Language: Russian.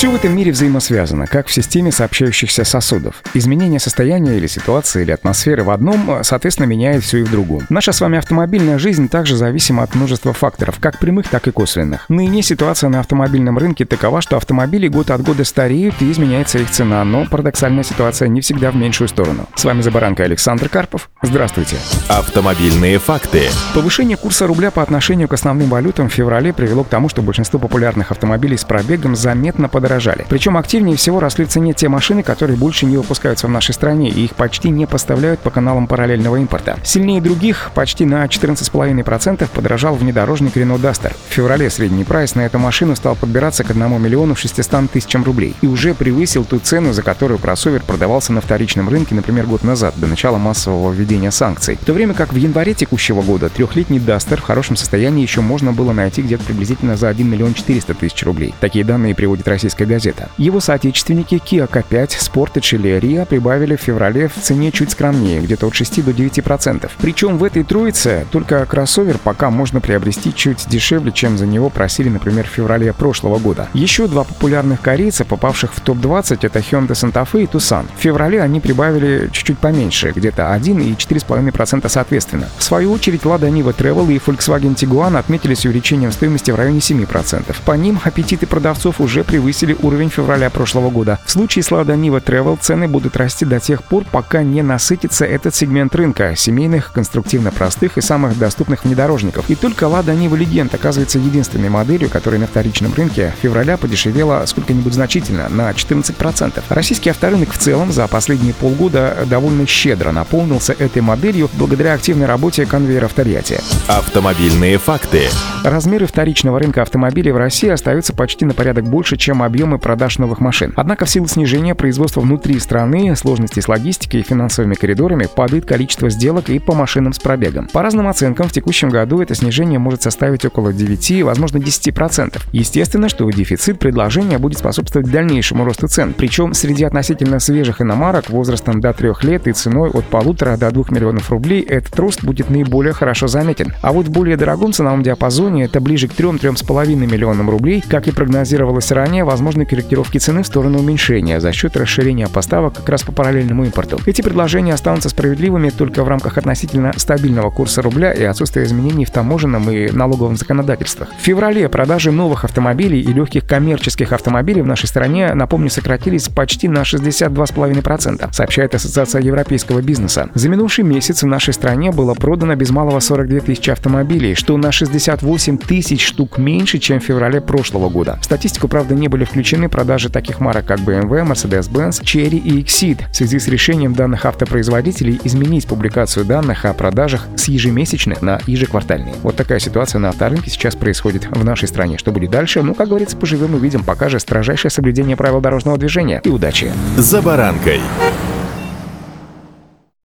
Все в этом мире взаимосвязано, как в системе сообщающихся сосудов. Изменение состояния или ситуации или атмосферы в одном, соответственно, меняет все и в другом. Наша с вами автомобильная жизнь также зависима от множества факторов, как прямых, так и косвенных. Ныне ситуация на автомобильном рынке такова, что автомобили год от года стареют и изменяется их цена, но парадоксальная ситуация не всегда в меньшую сторону. С вами за баранкой Александр Карпов. Здравствуйте. Автомобильные факты. Повышение курса рубля по отношению к основным валютам в феврале привело к тому, что большинство популярных автомобилей с пробегом заметно подорожали подорожали. Причем активнее всего росли в цене те машины, которые больше не выпускаются в нашей стране, и их почти не поставляют по каналам параллельного импорта. Сильнее других, почти на 14,5% подорожал внедорожник Renault Duster. В феврале средний прайс на эту машину стал подбираться к 1 миллиону 600 тысячам рублей и уже превысил ту цену, за которую кроссовер продавался на вторичном рынке, например, год назад, до начала массового введения санкций. В то время как в январе текущего года трехлетний Duster в хорошем состоянии еще можно было найти где-то приблизительно за 1 миллион 400 тысяч рублей. Такие данные приводит российская «Комсомольская газета». Его соотечественники Kia K5, Sportage или Ria прибавили в феврале в цене чуть скромнее, где-то от 6 до 9%. Причем в этой троице только кроссовер пока можно приобрести чуть дешевле, чем за него просили, например, в феврале прошлого года. Еще два популярных корейца, попавших в топ-20, это Hyundai Santa Fe и Tucson. В феврале они прибавили чуть-чуть поменьше, где-то 1 и 4,5% соответственно. В свою очередь, Lada Niva Travel и Volkswagen Tiguan отметились увеличением стоимости в районе 7%. По ним аппетиты продавцов уже превысили превысили уровень февраля прошлого года. В случае с Lada Niva Travel цены будут расти до тех пор, пока не насытится этот сегмент рынка семейных, конструктивно простых и самых доступных внедорожников. И только Lada Niva Legend оказывается единственной моделью, которая на вторичном рынке февраля подешевела сколько-нибудь значительно, на 14%. Российский авторынок в целом за последние полгода довольно щедро наполнился этой моделью благодаря активной работе конвейера в Тольятти. Автомобильные факты. Размеры вторичного рынка автомобилей в России остаются почти на порядок больше, чем объемы продаж новых машин. Однако в силу снижения производства внутри страны, сложностей с логистикой и финансовыми коридорами падает количество сделок и по машинам с пробегом. По разным оценкам, в текущем году это снижение может составить около 9, возможно 10%. Естественно, что дефицит предложения будет способствовать дальнейшему росту цен, причем среди относительно свежих иномарок возрастом до 3 лет и ценой от полутора до 2 миллионов рублей этот рост будет наиболее хорошо заметен. А вот в более дорогом ценовом диапазоне это ближе к 3-3,5 миллионам рублей. Как и прогнозировалось ранее, возможны корректировки цены в сторону уменьшения за счет расширения поставок как раз по параллельному импорту. Эти предложения останутся справедливыми только в рамках относительно стабильного курса рубля и отсутствия изменений в таможенном и налоговом законодательствах. В феврале продажи новых автомобилей и легких коммерческих автомобилей в нашей стране, напомню, сократились почти на 62,5%, сообщает Ассоциация европейского бизнеса. За минувший месяц в нашей стране было продано без малого 42 тысячи автомобилей, что на 68 8 тысяч штук меньше, чем в феврале прошлого года. Статистику, правда, не были включены продажи таких марок, как BMW, Mercedes-Benz, Cherry и Exceed в связи с решением данных автопроизводителей изменить публикацию данных о продажах с ежемесячных на ежеквартальные. Вот такая ситуация на авторынке сейчас происходит в нашей стране. Что будет дальше? Ну, как говорится, поживем и видим. Пока же строжайшее соблюдение правил дорожного движения. И удачи! За баранкой.